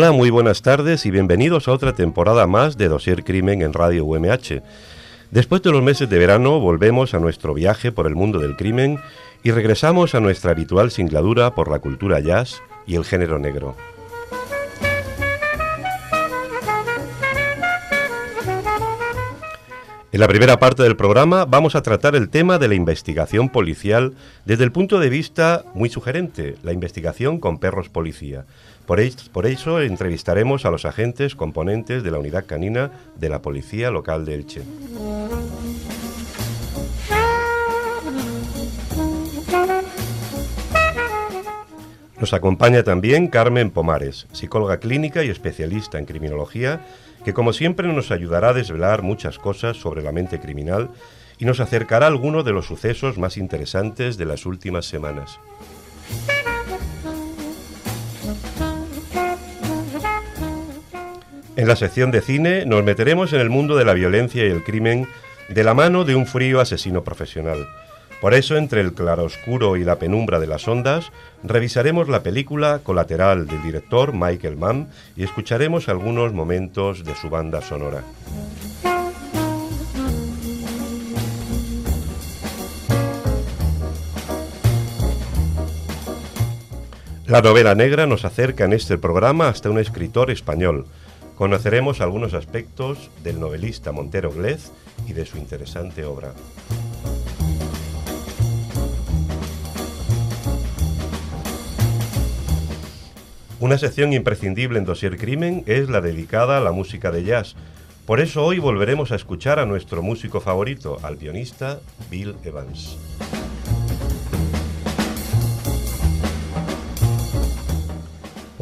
Hola, muy buenas tardes y bienvenidos a otra temporada más de Dosier Crimen en Radio UMH. Después de los meses de verano volvemos a nuestro viaje por el mundo del crimen y regresamos a nuestra habitual singladura por la cultura jazz y el género negro. En la primera parte del programa vamos a tratar el tema de la investigación policial desde el punto de vista muy sugerente, la investigación con perros policía. Por, eso entrevistaremos a los agentes componentes de la unidad canina de la Policía Local de Elche. Nos acompaña también Carmen Pomares, psicóloga clínica y especialista en criminología que como siempre nos ayudará a desvelar muchas cosas sobre la mente criminal y nos acercará a algunos de los sucesos más interesantes de las últimas semanas. En la sección de cine nos meteremos en el mundo de la violencia y el crimen de la mano de un frío asesino profesional. Por eso, entre el claroscuro y la penumbra de las ondas, revisaremos la película Colateral del director Michael Mann y escucharemos algunos momentos de su banda sonora. La novela negra nos acerca en este programa hasta un escritor español. Conoceremos algunos aspectos del novelista Montero Glez y de su interesante obra. Una sección imprescindible en Dossier Crimen es la dedicada a la música de jazz. Por eso hoy volveremos a escuchar a nuestro músico favorito, al pianista Bill Evans.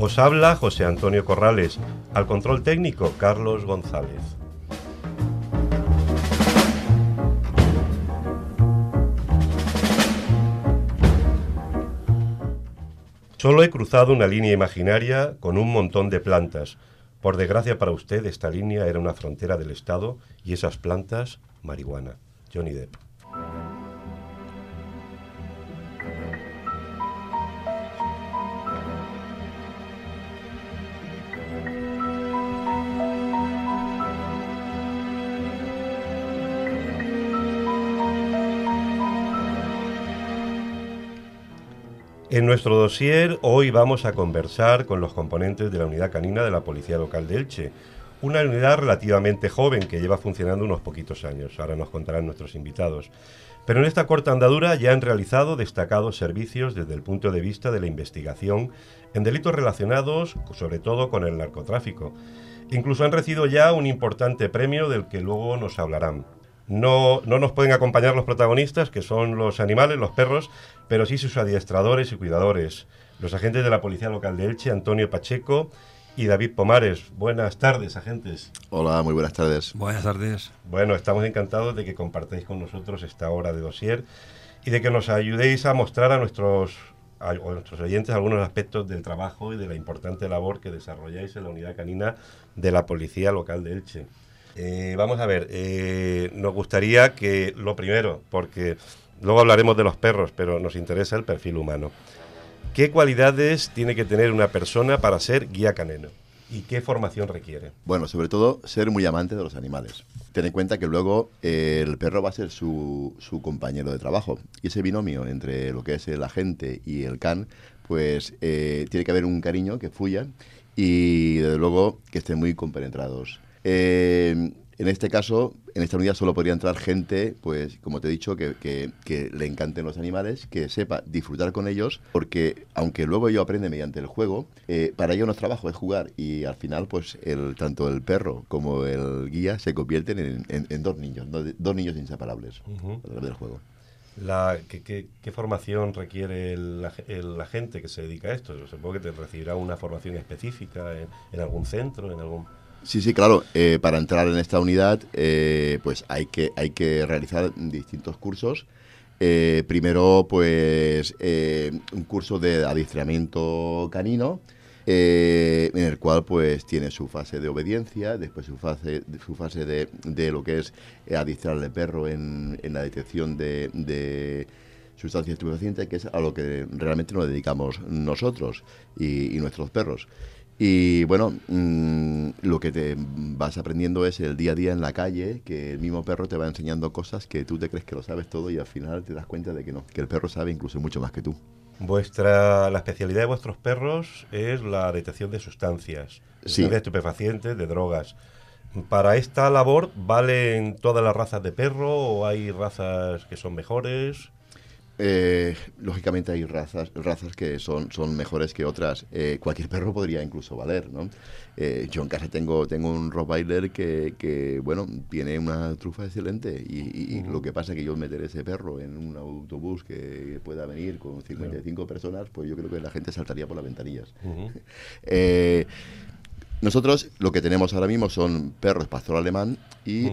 Os habla José Antonio Corrales, al control técnico Carlos González. Solo he cruzado una línea imaginaria con un montón de plantas. Por desgracia para usted, esta línea era una frontera del Estado y esas plantas, marihuana. Johnny Depp. En nuestro dossier hoy vamos a conversar con los componentes de la unidad canina de la Policía Local de Elche, una unidad relativamente joven que lleva funcionando unos poquitos años, ahora nos contarán nuestros invitados. Pero en esta corta andadura ya han realizado destacados servicios desde el punto de vista de la investigación en delitos relacionados sobre todo con el narcotráfico. Incluso han recibido ya un importante premio del que luego nos hablarán. No, no nos pueden acompañar los protagonistas, que son los animales, los perros, pero sí sus adiestradores y cuidadores, los agentes de la Policía Local de Elche, Antonio Pacheco y David Pomares. Buenas tardes, agentes. Hola, muy buenas tardes. Buenas tardes. Bueno, estamos encantados de que compartáis con nosotros esta hora de dossier y de que nos ayudéis a mostrar a nuestros, a nuestros oyentes algunos aspectos del trabajo y de la importante labor que desarrolláis en la unidad canina de la Policía Local de Elche. Eh, vamos a ver, eh, nos gustaría que lo primero, porque luego hablaremos de los perros, pero nos interesa el perfil humano. ¿Qué cualidades tiene que tener una persona para ser guía canino? ¿Y qué formación requiere? Bueno, sobre todo ser muy amante de los animales. Ten en cuenta que luego eh, el perro va a ser su, su, compañero de trabajo. Y ese binomio entre lo que es el agente y el can, pues tiene que haber un cariño que fluya y desde luego que estén muy compenetrados. Eh, en este caso, en esta unidad solo podría entrar gente, pues como te he dicho, que, que, le encanten los animales, que sepa disfrutar con ellos, porque aunque luego ello aprende mediante el juego, eh, para ello no es trabajo, es jugar. Y al final, pues el, tanto el perro como el guía se convierten en, dos niños, dos, niños inseparables a través del juego. La, ¿qué, formación requiere el, el, agente que se dedica a esto? Supongo que te recibirá una formación específica en algún centro, en algún... Sí, sí, claro. Eh, para entrar en esta unidad, eh, pues hay que, hay que realizar distintos cursos. Eh, primero, pues, un curso de adiestramiento canino, en el cual, pues, tiene su fase de obediencia, después su fase, su fase de, de lo que es adiestrar al perro en, en la detección de, sustancia estupefaciente, que es a lo que realmente nos dedicamos nosotros y nuestros perros. Y bueno, mm, lo que te vas aprendiendo es el día a día en la calle, que el mismo perro te va enseñando cosas que tú te crees que lo sabes todo y al final te das cuenta de que no, que el perro sabe incluso mucho más que tú. Vuestra, la especialidad de vuestros perros es la detección de sustancias, Sí. de estupefacientes, de drogas. ¿Para esta labor valen todas las razas de perro o hay razas que son mejores? Eh, lógicamente hay razas, razas que son, son mejores que otras. Eh, cualquier perro podría incluso valer, ¿no? Eh, yo en casa tengo, tengo un Rottweiler que, que, bueno, tiene una trufa excelente y, y- y lo que pasa es que yo meter ese perro en un autobús que pueda venir con 55 personas, pues yo creo que la gente saltaría por las ventanillas. Nosotros lo que tenemos ahora mismo son perros pastor alemán y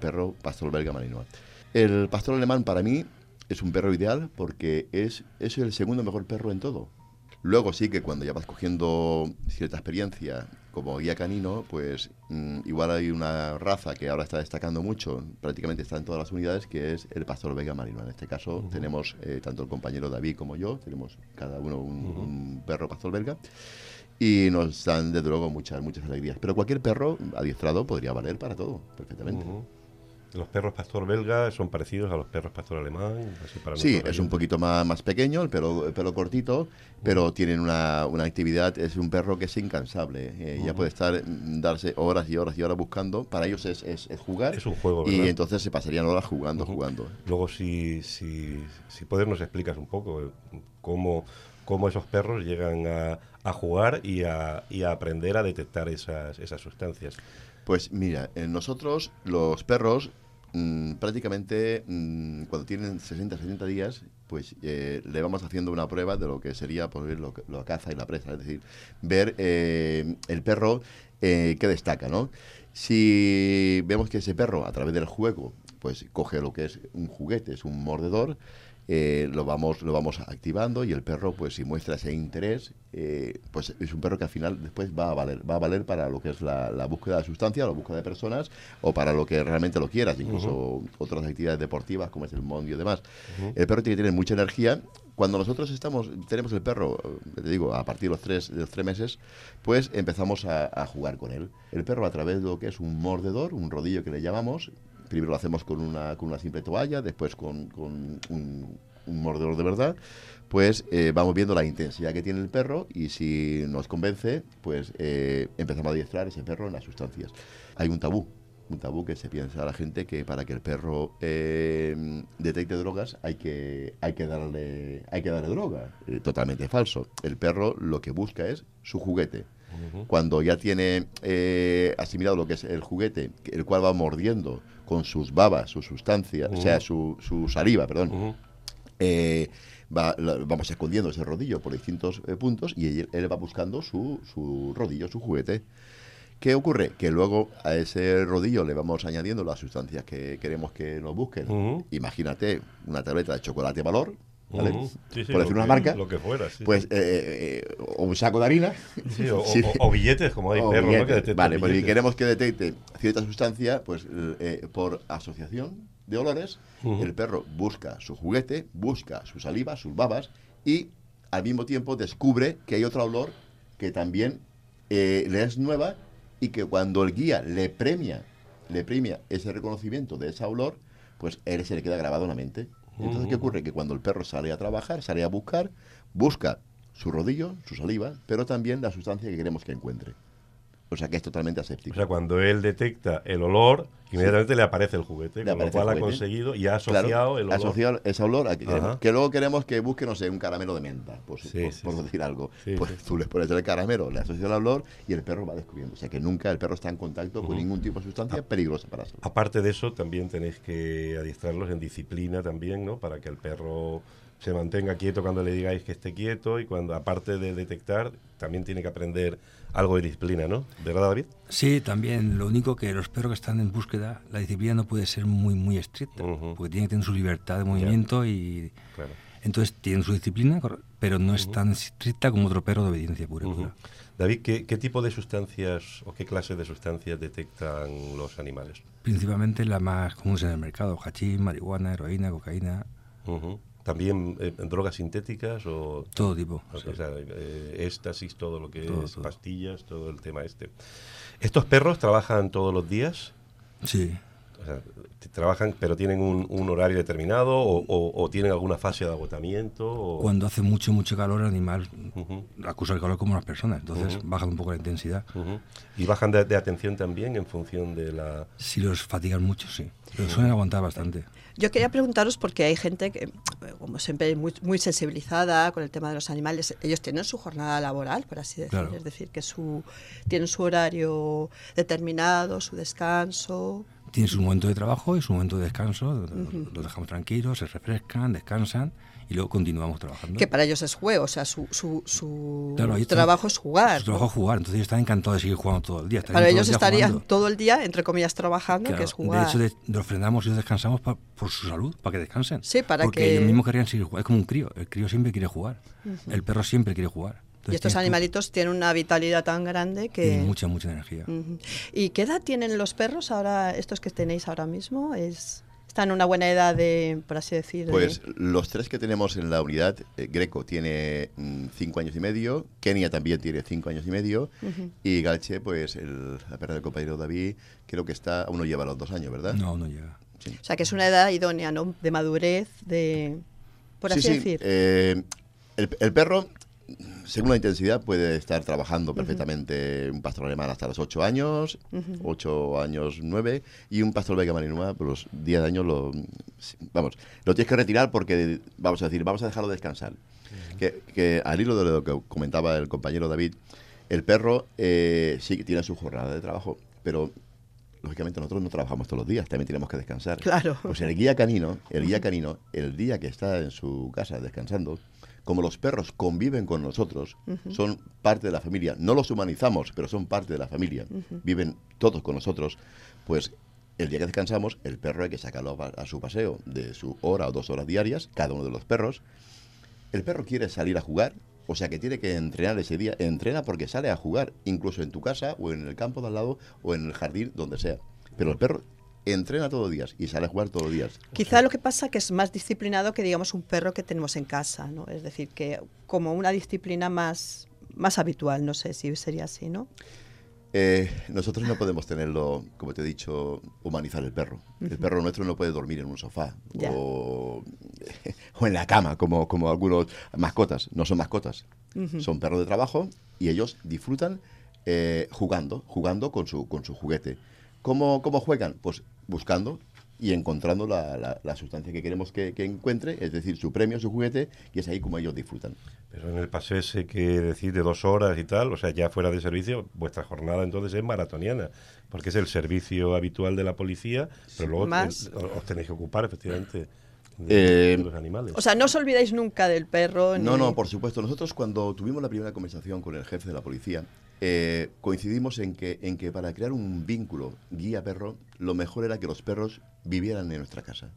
perro pastor belga malinois. El pastor alemán para mí es un perro ideal porque es, es el segundo mejor perro en todo. Luego sí que cuando ya vas cogiendo cierta experiencia como guía canino, pues mm, igual hay una raza que ahora está destacando mucho, prácticamente está en todas las unidades, que es el pastor belga malinois. En este caso tenemos eh, tanto el compañero David como yo, tenemos cada uno un, un perro pastor belga y nos dan desde luego muchas, muchas alegrías. Pero cualquier perro adiestrado podría valer para todo, perfectamente. Los perros pastor belga son parecidos a los perros pastor alemán. así para Sí, es un poquito más, más pequeño, el pelo, el pelo cortito, pero tienen una, una actividad, es un perro que es incansable. eh, Ya puede estar, mm, darse horas y horas y horas buscando. Para ellos es, es, es jugar. Es un juego, Y ¿verdad? entonces se pasarían horas jugando, jugando. Luego, si, si, si puedes, nos explicas un poco eh, cómo, cómo esos perros llegan a, a jugar y a, y a aprender a detectar esas, esas sustancias. Pues mira, eh, nosotros los perros mm, prácticamente mm, cuando tienen 60, 70 días, pues eh, le vamos haciendo una prueba de lo que sería pues, lo, la caza y la presa, es decir, ver eh, el perro eh, que destaca, ¿no? Si vemos que ese perro a través del juego pues coge lo que es un juguete, es un mordedor, eh, lo vamos lo vamos activando y el perro pues si muestra ese interés eh, pues es un perro que al final después va a valer va a valer para lo que es la, la búsqueda de sustancia la búsqueda de personas o para lo que realmente lo quieras incluso otras actividades deportivas como es el mondio y demás. El perro tiene que tener mucha energía. Cuando nosotros estamos tenemos el perro eh, te digo a partir de los tres de los tres meses pues empezamos a, a jugar con él. El perro a través de lo que es un mordedor un rodillo que le llamamos Primero lo hacemos con una, con una simple toalla, después con, con un, un mordedor de verdad. Pues eh, vamos viendo la intensidad que tiene el perro y si nos convence, pues eh, empezamos a adiestrar ese perro en las sustancias. Hay un tabú, un tabú que se piensa a la gente que para que el perro eh, detecte drogas hay que, hay que, darle, hay que darle droga. Eh, totalmente falso. El perro lo que busca es su juguete. Cuando ya tiene eh, asimilado lo que es el juguete, el cual va mordiendo con sus babas, su sustancia, o sea, su, su saliva, perdón, eh, va- la- vamos escondiendo ese rodillo por distintos eh, puntos y él, él va buscando su, su rodillo, su juguete. ¿Qué ocurre? Que luego a ese rodillo le vamos añadiendo las sustancias que queremos que nos busquen. Imagínate una tableta de chocolate valor, ¿vale? Ujú. Sí, sí, por decir una que- marca, Lo que fuera, sí. pues eh, eh, o un saco de harina. Sí, o, Sí. o- o billetes, como hay O perros, ¿no? Que vale, pues si queremos que detecte cierta sustancia, pues eh, por asociación de olores, el perro busca su juguete, busca su saliva, sus babas y al mismo tiempo descubre que hay otro olor que también eh, le es nueva y que cuando el guía le premia, le premia ese reconocimiento de ese olor, pues él se le queda grabado en la mente. Entonces, ¿qué ocurre? Que cuando el perro sale a trabajar, sale a buscar, busca su rodillo, su saliva, pero también la sustancia que queremos que encuentre. O sea que es totalmente O aséptico. sea, cuando él detecta el olor, inmediatamente le aparece el juguete, Le con lo cual ha conseguido y ha asociado Claro, el olor. asociado ese olor a que, queremos- Ajá. que luego queremos que busque, no sé, un caramelo de menta, por, Sí, por- sí, por sí. decir algo. Pues tú le pones el caramelo, le asocias el olor y el perro va descubriendo. O sea que nunca el perro está en contacto con ningún tipo de sustancia peligrosa para su Aparte de eso, también tenéis que adiestrarlos en disciplina también, ¿no? Para que el perro se mantenga quieto cuando le digáis que esté quieto y cuando, aparte de detectar, también tiene que aprender algo de disciplina, ¿no? ¿Verdad, David? Sí, también. Lo único que los perros que están en búsqueda, la disciplina no puede ser muy, muy estricta, Ujú. porque tienen que tener su libertad de movimiento y Claro. entonces tienen su disciplina, pero no es tan estricta como otro perro de obediencia pura. Ujú. pura. David, ¿qué, qué tipo de sustancias o qué clase de sustancias detectan los animales? Principalmente las más comunes en el mercado, hachís, marihuana, heroína, cocaína. ¿También eh, drogas sintéticas o...? Todo tipo. O sí. sea, eh, éxtasis, todo lo que Todo, es, todo. pastillas, todo el tema este. ¿Estos perros trabajan todos los días? Sí. O sea, trabajan, pero tienen un, un horario determinado o, o- o tienen alguna fase de agotamiento. O... Cuando hace mucho, mucho calor, el animal Ujú, acusa el calor como las personas. Entonces Ujú. baja un poco la intensidad. Y bajan de, de atención también en función de la... Si los fatigan mucho, sí. Pero suelen aguantar bastante. Yo quería preguntaros porque hay gente que, como siempre, muy, muy sensibilizada con el tema de los animales. Ellos tienen su jornada laboral, por así decir. Claro. Es decir, que su, tienen su horario determinado, su descanso. Tienen su momento de trabajo y su momento de descanso. Los dejamos tranquilos, se refrescan, descansan y luego continuamos trabajando. Que para ellos es juego, o sea, su, su, su Claro, trabajo es jugar. Su trabajo es jugar, entonces ellos están encantados de seguir jugando todo el día. Para el ellos día estarían jugando. todo el día, entre comillas, trabajando, Claro, que es jugar. De hecho, de- los frenamos y los descansamos pa- por su salud, para que descansen. Sí, para Porque que- ellos mismos querían seguir jugando. Es como un crío. El crío siempre quiere jugar. El perro siempre quiere jugar. y estos tú- animalitos tienen una vitalidad tan grande que... tienen mucha, mucha energía. ¿Y qué edad tienen los perros ahora, estos que tenéis ahora mismo? Es, ¿Están en una buena edad de, por así decir? de- Pues los tres que tenemos en la unidad, eh, Greco tiene mm, cinco años y medio, Kenia también tiene cinco años y medio, y Galche, pues el, la perra del compañero David, creo que está, aún no lleva los dos años, ¿verdad? No, no llega. Sí. O sea, que es una edad idónea, ¿no? De madurez, de... Por Sí, así sí, decir. eh, el, el perro, según la intensidad, puede estar trabajando perfectamente un pastor alemán hasta los 8 años, 8 años 9, y un pastor belga malinois, por los 10 años, lo, vamos, lo tienes que retirar porque, vamos a decir, vamos a dejarlo descansar. Que, que al hilo de lo que comentaba el compañero David, el perro eh, sí que tiene su jornada de trabajo, pero lógicamente nosotros no trabajamos todos los días, también tenemos que descansar. Claro. Pues el guía canino, el guía canino, el día que está en su casa descansando, como los perros conviven con nosotros, son parte de la familia. No los humanizamos, pero son parte de la familia. Viven todos con nosotros. Pues el día que descansamos, el perro hay que sacarlo a, a su paseo de su hora o dos horas diarias, cada uno de los perros. El perro quiere salir a jugar, o sea que tiene que entrenar ese día. Entrena porque sale a jugar, incluso en tu casa o en el campo de al lado o en el jardín, donde sea. Pero el perro entrena todos los días y sale a jugar todos los días. Quizá lo que pasa que es más disciplinado que, digamos, un perro que tenemos en casa, ¿no? Es decir, que como una disciplina más, más habitual, no sé si sería así, ¿no? Eh, nosotros no podemos tenerlo, como te he dicho, humanizar el perro. El perro nuestro no puede dormir en un sofá o, o en la cama, como, como algunos mascotas. No son mascotas, son perros de trabajo y ellos disfrutan eh, jugando, jugando con su, con su juguete. ¿Cómo, ¿Cómo juegan? Pues buscando y encontrando la, la- la sustancia que queremos que, que encuentre, es decir, su premio, su juguete, y es ahí como ellos disfrutan. Pero en el paseo ese que decís de dos horas y tal, o sea, ya fuera de servicio, vuestra jornada entonces es maratoniana, porque es el servicio habitual de la policía, pero luego Más. te- os tenéis que ocupar efectivamente de, Eh, de los animales. O sea, no os olvidéis nunca del perro. No, ni- no, por supuesto. Nosotros cuando tuvimos la primera conversación con el jefe de la policía, eh, coincidimos en que, en que para crear un vínculo guía-perro, lo mejor era que los perros vivieran en nuestra casa.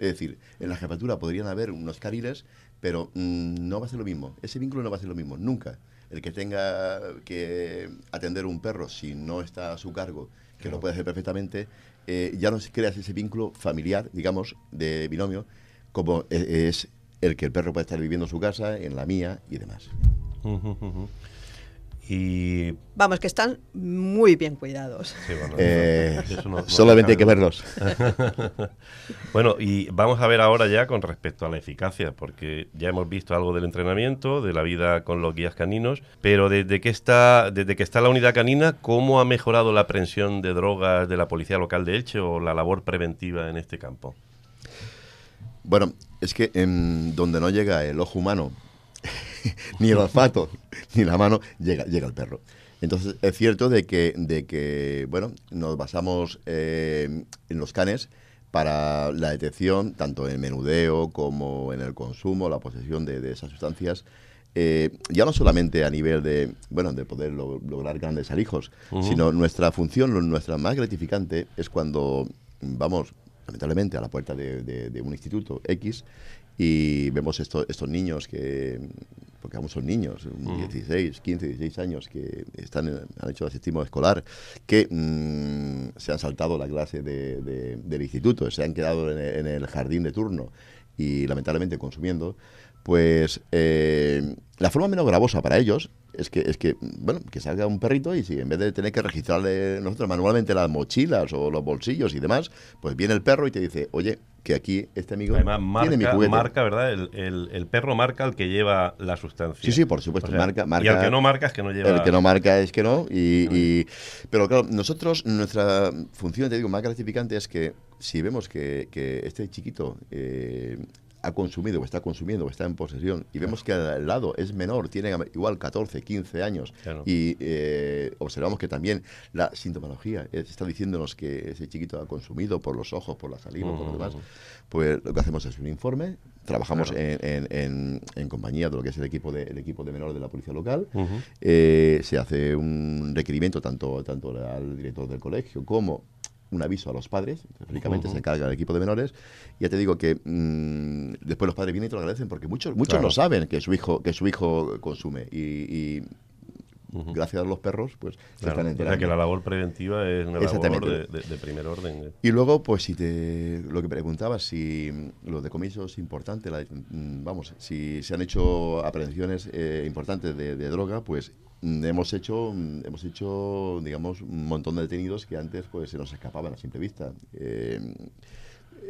Es decir, en la jefatura podrían haber unos cariles, pero mm, no va a ser lo mismo. Ese vínculo no va a ser lo mismo, nunca. El que tenga que atender un perro si no está a su cargo, que lo puede hacer perfectamente, eh, ya no creas ese vínculo familiar, digamos, de binomio, como e- es el que el perro puede estar viviendo en su casa, en la mía y demás. Y Vamos, que están muy bien cuidados. sí, bueno, Eh, eso no- no solamente hay que verlos. Bueno, y vamos a ver ahora ya con respecto a la eficacia, porque ya hemos visto algo del entrenamiento, de la vida con los guías caninos, pero desde que está, desde que está la unidad canina, ¿cómo ha mejorado la aprehensión de drogas de la policía local de Elche o la labor preventiva en este campo? Bueno, es que en donde no llega el ojo humano, ni el olfato, ni la mano, llega, llega el perro. Entonces, es cierto de que, de que bueno, nos basamos eh, en los canes para la detección, tanto en menudeo como en el consumo, la posesión de, de esas sustancias, eh, ya no solamente a nivel de, bueno, de poder lo- lograr grandes alijos, sino nuestra función, nuestra más gratificante es cuando vamos, lamentablemente, a la puerta de, de- de un instituto X y vemos esto- estos niños que, porque aún son niños, 16, 15, 16 años, que están en- han hecho asistismo escolar, que mm, se han saltado la clase de- de- del instituto, se han quedado en el, en el jardín de turno y lamentablemente consumiendo, pues eh, la forma menos gravosa para ellos es que, es que, bueno, que salga un perrito y si en vez de tener que registrarle nosotros manualmente las mochilas o los bolsillos y demás, pues viene el perro y te dice, oye, que aquí este amigo Además, marca, tiene mi juguete. marca, ¿verdad? El, el- el perro marca al que lleva la sustancia. Sí, sí, por supuesto, O sea, marca, marca. Y al que no marca es que no lleva... El que no marca es que no. Y, y- pero claro, nosotros, nuestra función, te digo, más gratificante es que si vemos que, que este chiquito eh, ha consumido o está consumiendo o está en posesión y vemos que al lado es menor, tiene igual 14, 15 años Claro. y eh, observamos que también la sintomología eh, está diciéndonos que ese chiquito ha consumido por los ojos, por la saliva, por lo demás, pues lo que hacemos es un informe, trabajamos Claro. en, en- en- en compañía de lo que es el equipo de, el equipo de menores de la policía local, eh, se hace un requerimiento tanto, tanto al director del colegio como un aviso a los padres, teóricamente Ujú. se encarga el equipo de menores, ya te digo que mm, después los padres vienen y te lo agradecen porque muchos muchos Claro. no saben que su hijo que su hijo consume y, gracias a los perros pues se Claro, están o enterando. sea que la labor preventiva es una labor de, de- de primer orden. eh. Y luego, pues si te lo que preguntabas, si mm, lo de comiso es importante, la- mm, vamos, si se han hecho aprehensiones eh, importantes de, de droga, pues hemos hecho, mm, hemos hecho, digamos, un montón de detenidos que antes pues se nos escapaban a simple vista. Eh,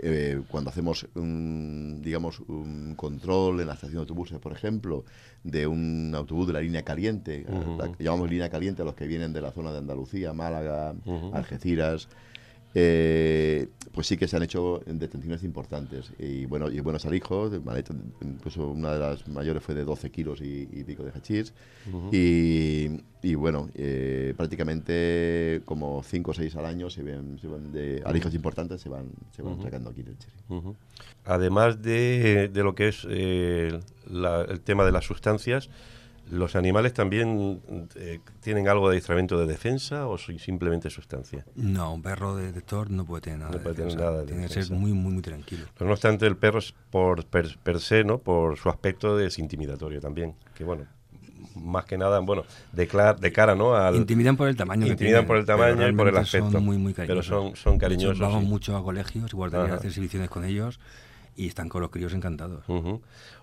eh, cuando hacemos un, digamos un control en la estación de autobuses, por ejemplo, de un autobús de la línea caliente, la que llamamos línea caliente a los que vienen de la zona de Andalucía, Málaga. Algeciras, eh, pues sí que se han hecho detenciones importantes. Y bueno, y buenos alijos, incluso una de las mayores fue de 12 kilos y, y pico de hachís. Ujú. y, y bueno, eh, prácticamente como 5 o 6 al año se ven, se van de alijos importantes se van, se van Ujú. sacando aquí del Chile. Ujú. Además de, de lo que es eh, la- el tema de las sustancias, ¿los animales también eh, tienen algo de adiestramiento de defensa o simplemente sustancia? No, un perro detector no puede tener nada. No de puede tener defensa. nada de Tiene que defensa. ser muy, muy, muy tranquilo. Pero no obstante, el perro es por per, per se, ¿no? Por su aspecto es intimidatorio también. Que bueno, más que nada, bueno, de, clar- de cara, ¿no? Al, Intimidan por el tamaño. que Intimidan tienen, por el pero tamaño y por el aspecto. Son muy, muy Pero cariñosos. son- son De hecho, cariñosos, vamos sí. mucho a colegios, guarderías, hacer exhibiciones con ellos y están con los críos encantados.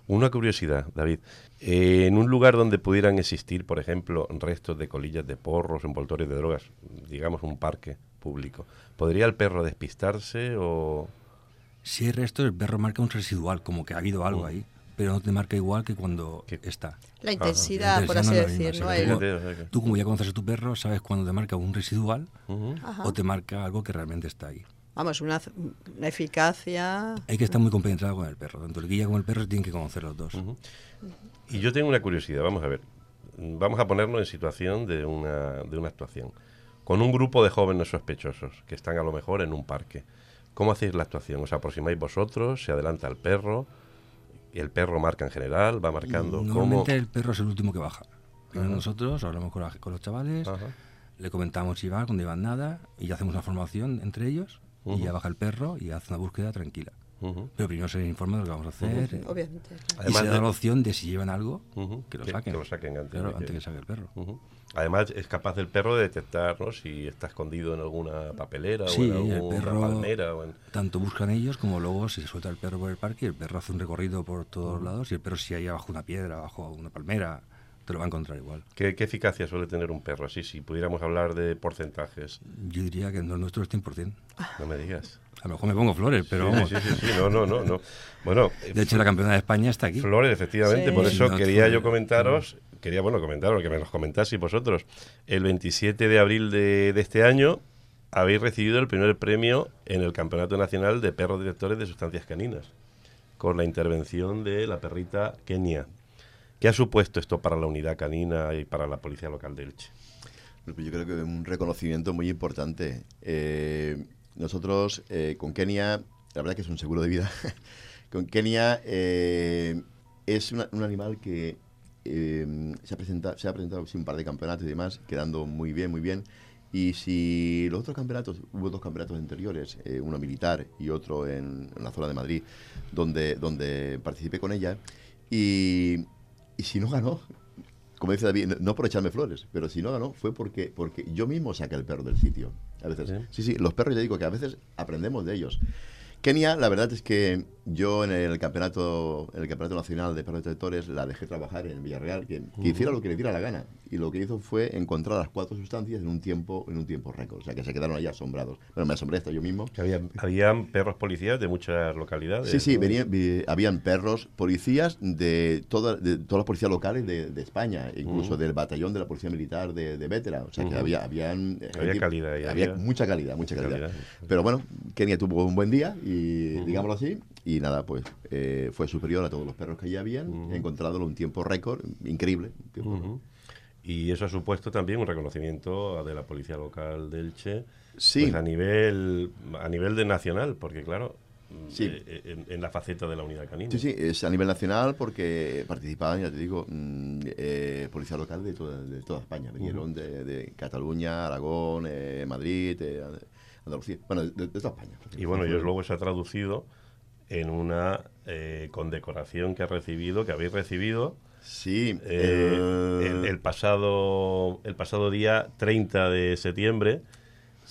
Una curiosidad, David. Eh, en un lugar donde pudieran existir, por ejemplo, restos de colillas de porros, envoltorios de drogas, digamos un parque público, ¿podría el perro despistarse o...? Si hay restos, el perro marca un residual, como que ha habido algo Mm. ahí, pero no te marca igual que cuando está. La La intensidad, por así intensidad no es la misma, decir, ¿no? sí. El- Tú- Fíjate, o sea que- Tú, como ya conoces a tu perro, sabes cuando te marca un residual o te marca algo que realmente está ahí. Vamos, una, una eficacia. Hay que estar muy compenetrado con el perro. Tanto el guía como el perro tienen que conocer los dos. Ujú. Y yo tengo una curiosidad, vamos a ver. Vamos a ponernos en situación de una, de una actuación. Con un grupo de jóvenes sospechosos que están a lo mejor en un parque. ¿Cómo hacéis la actuación? ¿Os aproximáis vosotros? ¿Se adelanta el perro? ¿Y el perro marca en general? ¿Va marcando? ¿Cómo? Normalmente el perro es el último que baja. Primero nosotros hablamos con, la- con los chavales, Ajá. le comentamos si va, cuando iban nada, y ya hacemos una formación entre ellos, y ya baja el perro y hace una búsqueda tranquila. Pero primero se les informa de lo que vamos a hacer. eh, Obviamente. claro. Y Además se da de- la opción de si llevan algo, que lo Que- saquen. que lo saquen antes Claro, de que- antes que saque el perro. Además, es capaz el perro de detectar ¿no? si está escondido en alguna papelera Sí, o en el alguna perro- palmera. O en... Tanto buscan ellos como luego se suelta el perro por el parque y el perro hace un recorrido por todos lados y el perro si hay abajo una piedra, abajo una palmera, te lo va a encontrar igual. ¿Qué, qué eficacia suele tener un perro? Así, si pudiéramos hablar de porcentajes. Yo diría que no el nuestro es 100%. No me digas. A lo mejor me pongo flores, pero Sí, vamos. sí, sí, sí, no, no, no, no. Bueno, De hecho, la campeona de España está aquí. Flores, efectivamente, Sí. por eso no, quería yo comentaros, quería, bueno, comentaros, que me los comentaseis vosotros. El 27 de abril de, de este año habéis recibido el primer premio en el Campeonato Nacional de Perros Directores de Sustancias Caninas, con la intervención de la perrita Kenia. ¿Qué ha supuesto esto para la unidad canina y para la Policía Local de Elche? Yo creo que es un reconocimiento muy importante. Eh, nosotros eh, con Kenia, la verdad que es un seguro de vida. con Kenia eh, es un animal que se, ha presentado, se ha presentado sí, un par de campeonatos y demás, quedando muy bien, muy bien. Y si los otros campeonatos, hubo dos campeonatos anteriores, uno militar y otro en, en la zona de Madrid, donde, donde participé con ella, y, y si no ganó, como dice David, no- por echarme flores, pero si no ganó fue porque, porque yo mismo saqué el perro del sitio. A veces, Sí. sí, sí, los perros ya digo que a veces aprendemos de ellos. Kenia, la verdad es que yo en el campeonato, en el campeonato nacional de perros detectores la dejé trabajar en Villarreal, que, que hiciera lo que le diera la gana. Y lo que hizo fue encontrar las cuatro sustancias en un tiempo, en un tiempo récord. O sea que se quedaron ahí asombrados. Bueno, me asombré hasta yo mismo. Había, habían perros policías de muchas localidades. Sí, sí, ¿no? venían, vi- habían perros policías de, toda- de todas las policías locales de, de España, incluso del batallón de la Policía Militar de, de Vétera. O sea que había, habían, Había calidad había, había- mucha calidad, mucha calidad. calidad. Pero bueno, Kenia tuvo un buen día, y digámoslo así, y nada, pues eh, fue superior a todos los perros que ya habían, encontrándolo en un tiempo récord, increíble. un tiempo récord. Y eso ha supuesto también un reconocimiento de la policía local de Elche Sí. pues a nivel a nivel de nacional, porque claro, Sí. eh, en, en la faceta de la unidad canina. Sí, sí, es a nivel nacional porque participaban, ya te digo, mm, eh, policía local de toda, de toda España. Vinieron de, de Cataluña, Aragón, eh, Madrid, eh, Andalucía. Bueno, de, de toda España. Y bueno, ellos luego se ha traducido en una eh, condecoración que ha recibido, que habéis recibido Sí, eh, eh, el, el pasado el pasado día 30 de septiembre,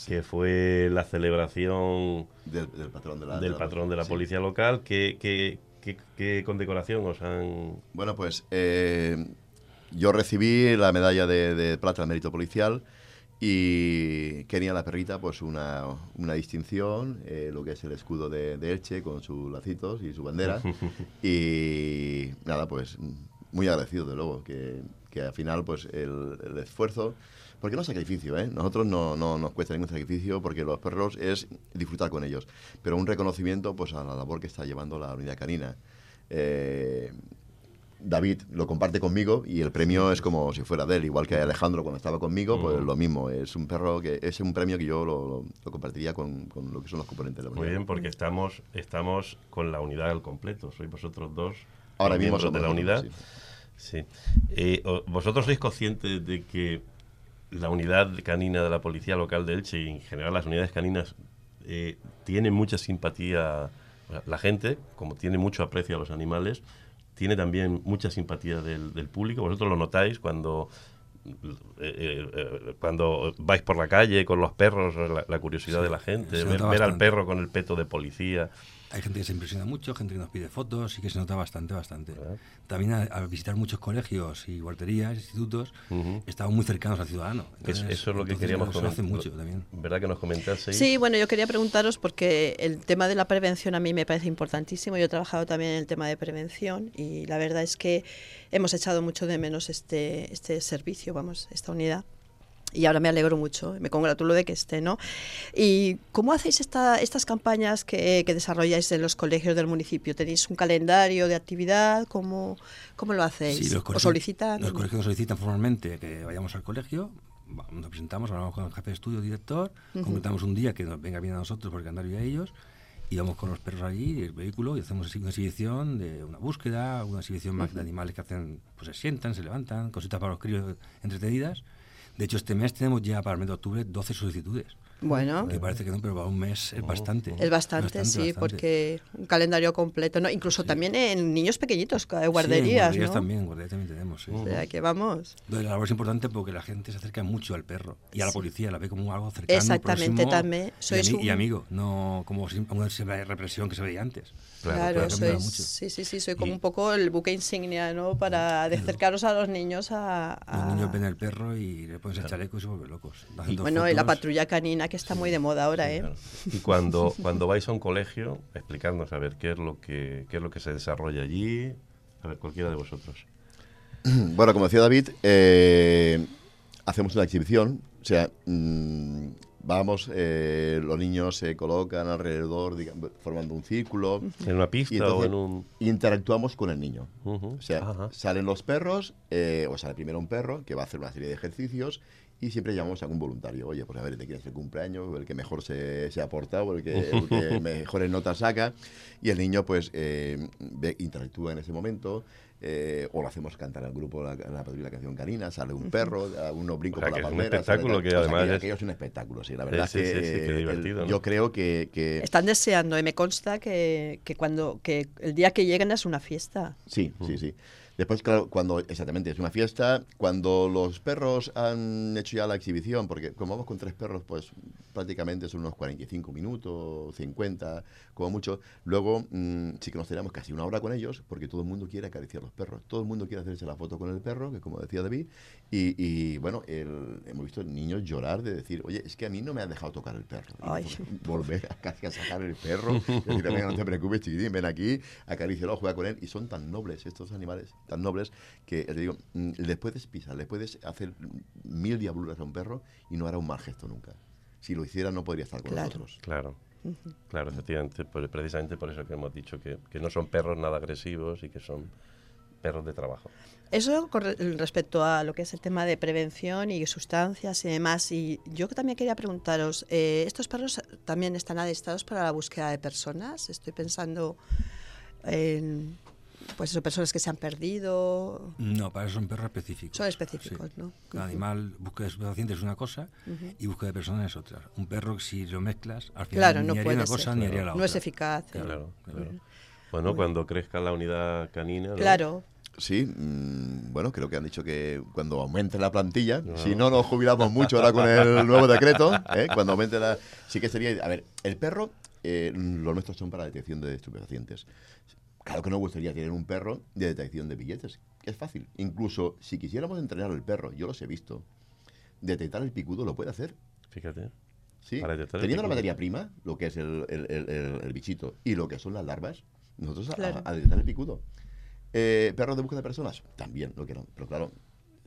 que fue la celebración del, del patrón de la, del patrón de la sí. policía local. ¿Qué, qué, qué- qué condecoración os han...? Bueno, pues eh, yo recibí la medalla de, de plata al mérito policial y Kenia la perrita, pues una, una distinción, eh, lo que es el escudo de, de Elche con sus lacitos y su bandera. y nada, pues muy agradecido de luego, que, que al final pues el, el esfuerzo, porque no es sacrificio, ¿eh? nosotros no, no nos cuesta ningún sacrificio porque los perros es disfrutar con ellos, pero un reconocimiento pues a la labor que está llevando la unidad canina. Eh, David lo comparte conmigo y el premio es como si fuera de él, igual que Alejandro cuando estaba conmigo, pues lo mismo. Es un perro que es un premio que yo lo, compartiría con, con lo que son los componentes de la Muy unidad. bien, porque estamos, estamos con la unidad al completo. Sois vosotros dos Ahora mismo miembros de la unidad. nosotros, Sí. Eh, ¿Vosotros sois conscientes de que la unidad canina de la policía local de Elche y en general las unidades caninas eh, tienen mucha simpatía? o sea, La gente, como tiene mucho aprecio a los animales, tiene también mucha simpatía del, del público. Vosotros lo notáis cuando eh, eh, eh, cuando vais por la calle con los perros, la, la curiosidad Sí, de la gente, ver, ver al perro con el peto de policía. Hay gente que se impresiona mucho, gente que nos pide fotos y que se nota bastante, bastante. También a- al visitar muchos colegios y guarderías, institutos, estamos muy cercanos al ciudadano. Es- eso es lo que queríamos Eso hace comentar. mucho también. ¿Verdad que nos comentaseis? Sí, bueno, yo quería preguntaros porque el tema de la prevención a mí me parece importantísimo. Yo he trabajado también en el tema de prevención y la verdad es que hemos echado mucho de menos este, este servicio, vamos, esta unidad. Y ahora me alegro mucho, me congratulo de que esté, ¿no? ¿Y cómo hacéis esta, estas campañas que, que desarrolláis en los colegios del municipio? ¿Tenéis un calendario de actividad? ¿Cómo, cómo lo hacéis? Sí, los ¿Os solicitan? Los colegios solicitan formalmente que vayamos al colegio, nos presentamos, hablamos con el jefe de estudio, director, concretamos un día que nos venga bien a nosotros por el calendario y a ellos, y vamos con los perros allí, el vehículo, y hacemos una exhibición de una búsqueda, una exhibición más de animales que hacen, pues se sientan, se levantan, cositas para los críos entretenidas. De hecho, este mes tenemos ya para el mes de octubre 12 solicitudes. Bueno, Que parece que no, pero para un mes es bastante. Es bastante, sí, porque un calendario completo, ¿no? Incluso también en niños pequeñitos, guarderías, sí, en guarderías ¿no? también, en guarderías también tenemos, sí. O sea, que vamos. La labor es importante porque la gente se acerca mucho al perro y a la policía, la ve como algo cercano, Exactamente, próximo también. y, Sois y un- amigo, no como una represión que se veía antes. Claro, cambiar sois- mucho. sí, sí, sí, soy como Y- un poco el buque insignia, ¿no? Para de acercaros a los niños a... a- Los niños ven el perro y le pones el chaleco y se vuelven locos. Dos Bueno, y la patrulla canina que está muy de moda ahora, ¿eh? Claro. Y cuando, cuando vais a un colegio, explicadnos a ver qué es lo que qué es lo que se desarrolla allí. A ver, cualquiera de vosotros. Bueno, como decía David, eh, hacemos una exhibición, o sea, mm, vamos, eh, los niños se colocan alrededor, digamos, formando un círculo, ¿En una pista y entonces o en un...? interactuamos con el niño. O sea, Ajá. salen los perros, eh, o sale primero un perro que va a hacer una serie de ejercicios y siempre llamamos a algún voluntario. Oye, pues a ver, ¿de quién es el cumpleaños? El que mejor se, se ha portado, el que, el que mejores notas saca. Y el niño, pues, eh, ve- interactúa en ese momento. eh, o lo hacemos cantar al grupo la, la patrulla canción canina, sale un perro, da unos brincos O sea, por la es un palmera. espectáculo sale- que o sea, además es- es un espectáculo, sí, la verdad Sí, es sí, que, sí, sí, qué eh, divertido, el- ¿no? yo creo que, que Están deseando y me consta que, que cuando que el día que lleguen es una fiesta. Sí, sí, sí. Después, claro, cuando, exactamente, es una fiesta, cuando los perros han hecho ya la exhibición, porque como vamos con tres perros, pues prácticamente son unos 45 minutos, 50, como mucho. Luego mm, sí que nos tenemos casi una hora con ellos, porque todo el mundo quiere acariciar los perros. Todo el mundo quiere hacerse la foto con el perro, que como decía David, y, y, bueno, el- hemos visto niños llorar de decir, oye, es que a mí no me han dejado tocar el perro. Ay. volver a casi a sacar el perro, decirle, no te preocupes, chiquitín, ven aquí, acarícialo, juega con él. Y son tan nobles estos animales, tan nobles, que te digo, mm, les puedes pisar, les puedes hacer mil diabluras a un perro y no hará un mal gesto nunca. Si lo hiciera, no podría estar con Claro. nosotros. Claro, claro, efectivamente, por- precisamente por eso que hemos dicho que, que no son perros nada agresivos y que son perros de trabajo. Eso con re- respecto a lo que es el tema de prevención y sustancias y demás. Y yo también quería preguntaros, eh, ¿estos perros también están adiestrados para la búsqueda de personas? Estoy pensando en pues eso, personas que se han perdido. No, para eso son perros específicos. Son específicos, ¿no? Cada animal, búsqueda de paciente es una cosa y búsqueda de personas es otra. Un perro, si lo mezclas, al final Claro, ni no haría una ser. cosa ni haría la No otra. es eficaz. ¿eh? Claro, claro. Bueno, cuando crezca la unidad canina. ¿no? Claro. Sí, mm, bueno, creo que han dicho que cuando aumente la plantilla, si no nos jubilamos mucho ahora con el nuevo decreto, ¿eh? cuando aumente la... Sí que sería... A ver, el perro, eh, los nuestros son para detección de estupefacientes. Claro que nos gustaría tener un perro de detección de billetes, que es fácil. Incluso si quisiéramos entrenar al perro, yo los he visto, detectar el picudo lo puede hacer. Fíjate. Sí. Para detectar el Teniendo la materia prima, lo que es el, el- el- el- el bichito, y lo que son las larvas, nosotros a- Claro. a, a detectar el picudo. Eh, ¿Perros de búsqueda de personas? También lo quiero. Pero claro,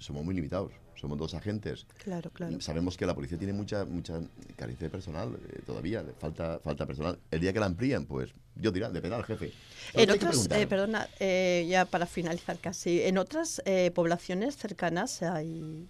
somos muy limitados. Somos dos agentes. Claro, claro. Sabemos que la policía tiene mucha mucha carencia de personal eh, todavía. Falta, falta personal. El día que la amplíen, pues yo dirá, depende del jefe. En otras, eh, perdona, eh, ya para finalizar casi, en otras eh, poblaciones cercanas hay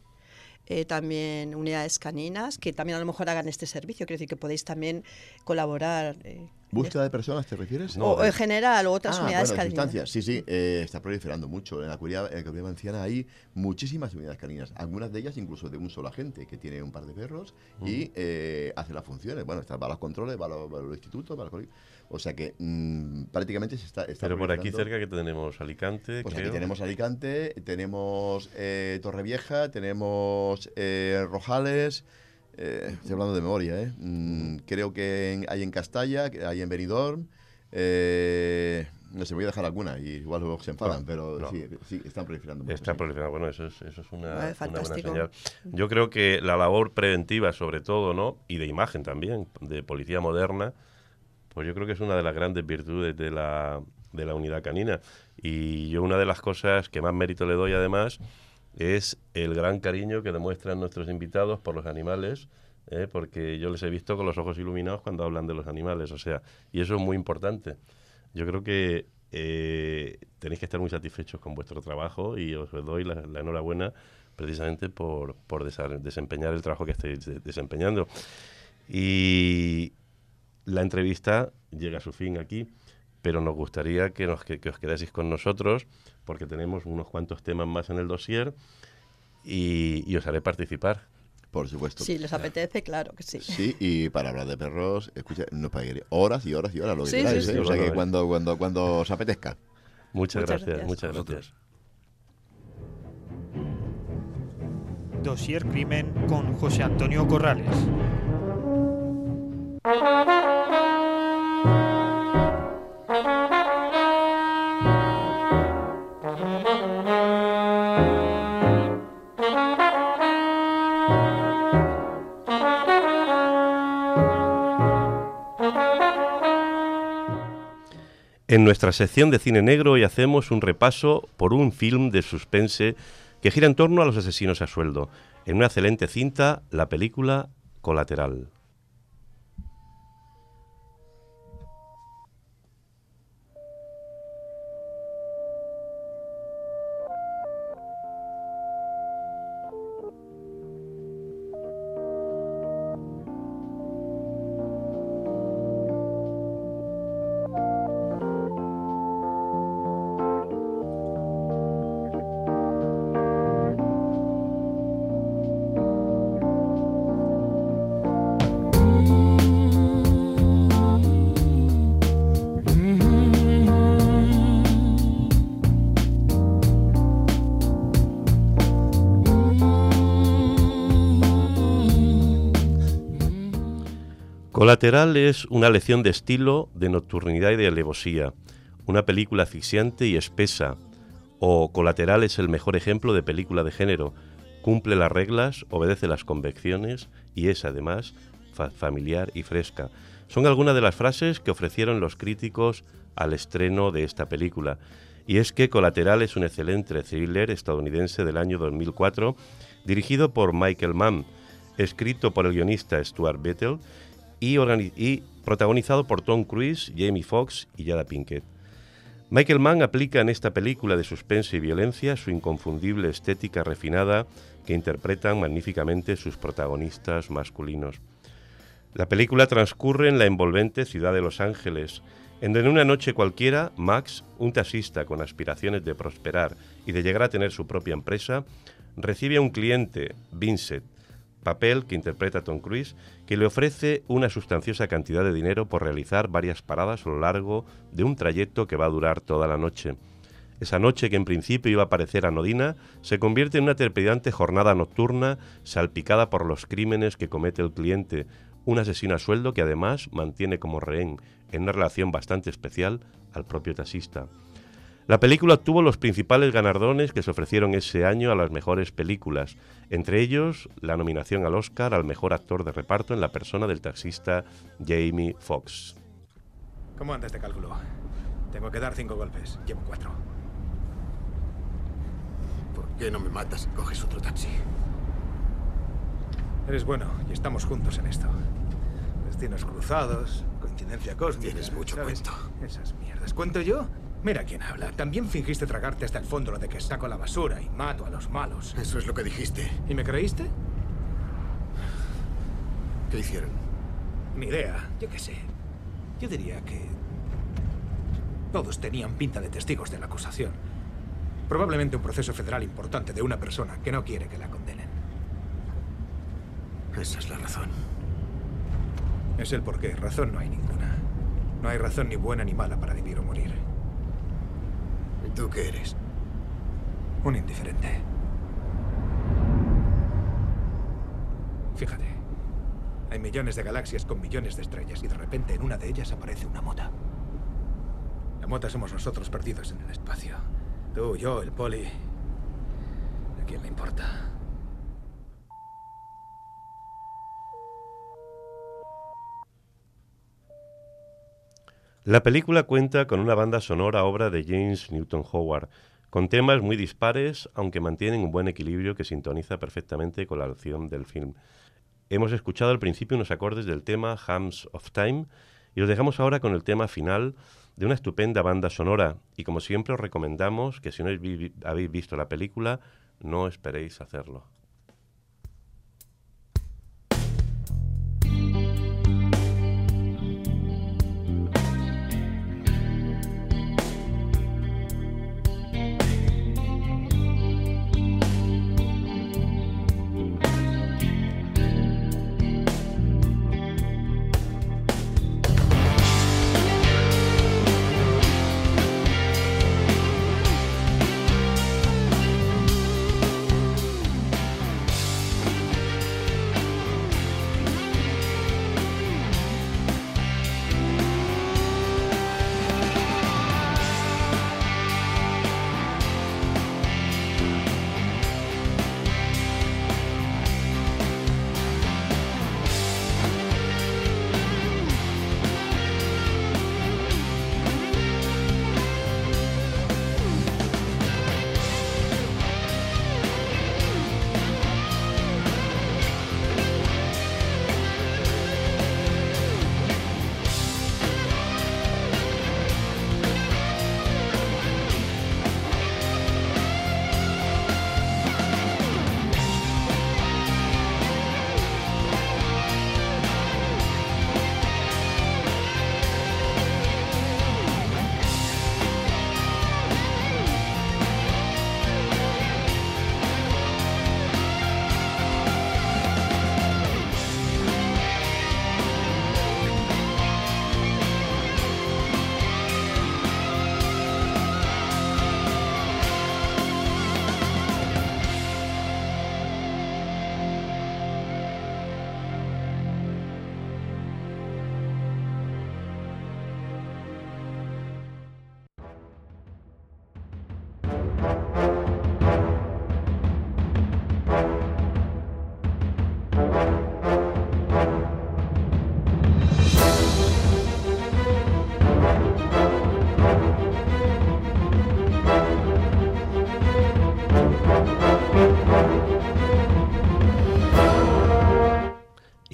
eh, también unidades caninas que también a lo mejor hagan este servicio. Quiero decir que podéis también colaborar. eh, ¿Búsqueda de personas te refieres? No, o en general, o otras Ah, unidades bueno, caninas. Sí, sí, eh, está proliferando mucho. En la comunidad, en la comunidad valenciana hay muchísimas unidades caninas. Algunas de ellas incluso de un solo agente que tiene un par de perros y eh, hace las funciones. Bueno, está, va a los controles, va a los, va a los institutos, va a los colegios. O sea que mm, prácticamente se está, está Pero por aquí cerca que tenemos Alicante, Pues creo. aquí tenemos Alicante, tenemos eh, Torrevieja, tenemos eh, Rojales. eh, estoy hablando de memoria, ¿eh? Mm, creo que en- hay en Castalla, que hay en Benidorm. eh, no sé, voy a dejar alguna y igual luego se enfadan, No, pero no. sí, sí, están proliferando mucho. Está sí. proliferando. Bueno, eso es, eso es una, una buena fantástico. señal. Yo creo que la labor preventiva, sobre todo, ¿no? Y de imagen también, de policía moderna, pues yo creo que es una de las grandes virtudes de la, de la unidad canina. Y yo una de las cosas que más mérito le doy, además, es el gran cariño que demuestran nuestros invitados por los animales, ¿eh? porque yo les he visto con los ojos iluminados cuando hablan de los animales, o sea, y eso es muy importante. Yo creo que eh, tenéis que estar muy satisfechos con vuestro trabajo y os doy la, la enhorabuena precisamente por, por desempeñar el trabajo que estáis de- desempeñando. Y la entrevista llega a su fin aquí, pero nos gustaría que, nos, que, que os quedaseis con nosotros porque tenemos unos cuantos temas más en el dossier y, y os haré participar. Por supuesto. Si les apetece, claro que sí. Sí, y para hablar de perros, escucha, nos pagaría horas y horas y horas lo que Sí, queráis, sí, ¿eh? sí. O sea que cuando, cuando, cuando os apetezca. Muchas, Muchas gracias, gracias. muchas gracias. Dossier Crimen con José Antonio Corrales. En nuestra sección de cine negro hoy hacemos un repaso por un film de suspense que gira en torno a los asesinos a sueldo. En una excelente cinta, la película Colateral. Colateral es una lección de estilo, de nocturnidad y de alevosía, una película asfixiante y espesa, o Colateral es el mejor ejemplo de película de género, cumple las reglas, obedece las convicciones y es además familiar y fresca. Son algunas de las frases que ofrecieron los críticos al estreno de esta película. Y es que Colateral es un excelente thriller estadounidense del año 2004, dirigido por Michael Mann, escrito por el guionista Stuart Bettel y, protagonizado por Tom Cruise, Jamie Foxx y Jada Pinkett. Michael Mann aplica en esta película de suspense y violencia su inconfundible estética refinada que interpretan magníficamente sus protagonistas masculinos. La película transcurre en la envolvente ciudad de Los Ángeles, en donde una noche cualquiera, Max, un taxista con aspiraciones de prosperar y de llegar a tener su propia empresa, recibe a un cliente, Vincent, papel que interpreta Tom Cruise, que le ofrece una sustanciosa cantidad de dinero por realizar varias paradas a lo largo de un trayecto que va a durar toda la noche. Esa noche, que en principio iba a parecer anodina, se convierte en una trepidante jornada nocturna salpicada por los crímenes que comete el cliente, un asesino a sueldo que además mantiene como rehén, en una relación bastante especial, al propio taxista. La película obtuvo los principales galardones que se ofrecieron ese año a las mejores películas, entre ellos la nominación al Oscar al mejor actor de reparto en la persona del taxista Jamie Foxx. ¿Cómo andas de cálculo? Tengo que dar cinco golpes, llevo cuatro. ¿Por qué no me matas y coges otro taxi? Eres bueno y estamos juntos en esto. Destinos cruzados, coincidencia cósmica. Tienes mucho cuento. Esas mierdas. ¿Cuento yo? Mira quién habla. También fingiste tragarte hasta el fondo lo de que saco la basura y mato a los malos. Eso es lo que dijiste. ¿Y me creíste? ¿Qué hicieron? Ni idea. Yo qué sé. Yo diría que... Todos tenían pinta de testigos de la acusación. Probablemente un proceso federal importante de una persona que no quiere que la condenen. Esa es la razón. Es el porqué. Razón no hay ninguna. No hay razón ni buena ni mala para vivir o morir. ¿Y tú qué eres? Un indiferente. Fíjate. Hay millones de galaxias con millones de estrellas y de repente en una de ellas aparece una mota. La mota somos nosotros perdidos en el espacio. Tú, yo, el poli. ¿A quién le importa? La película cuenta con una banda sonora obra de James Newton Howard, con temas muy dispares, aunque mantienen un buen equilibrio que sintoniza perfectamente con la acción del film. Hemos escuchado al principio unos acordes del tema Hams of Time y os dejamos ahora con el tema final de una estupenda banda sonora. Y como siempre os recomendamos que si no habéis visto la película, no esperéis hacerlo.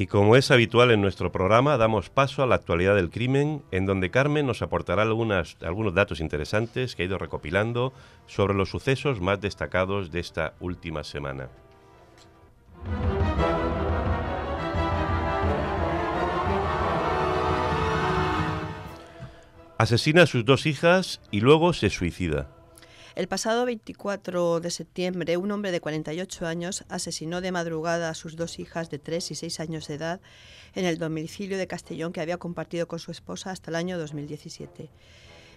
Como es habitual en nuestro programa, damos paso a la actualidad del crimen, en donde Carmen nos aportará algunos datos interesantes que ha ido recopilando sobre los sucesos más destacados de esta última semana. Asesina a sus dos hijas y luego se suicida. El pasado 24 de septiembre, un hombre de 48 años asesinó de madrugada a sus dos hijas de 3 y 6 años de edad en el domicilio de Castellón que había compartido con su esposa hasta el año 2017.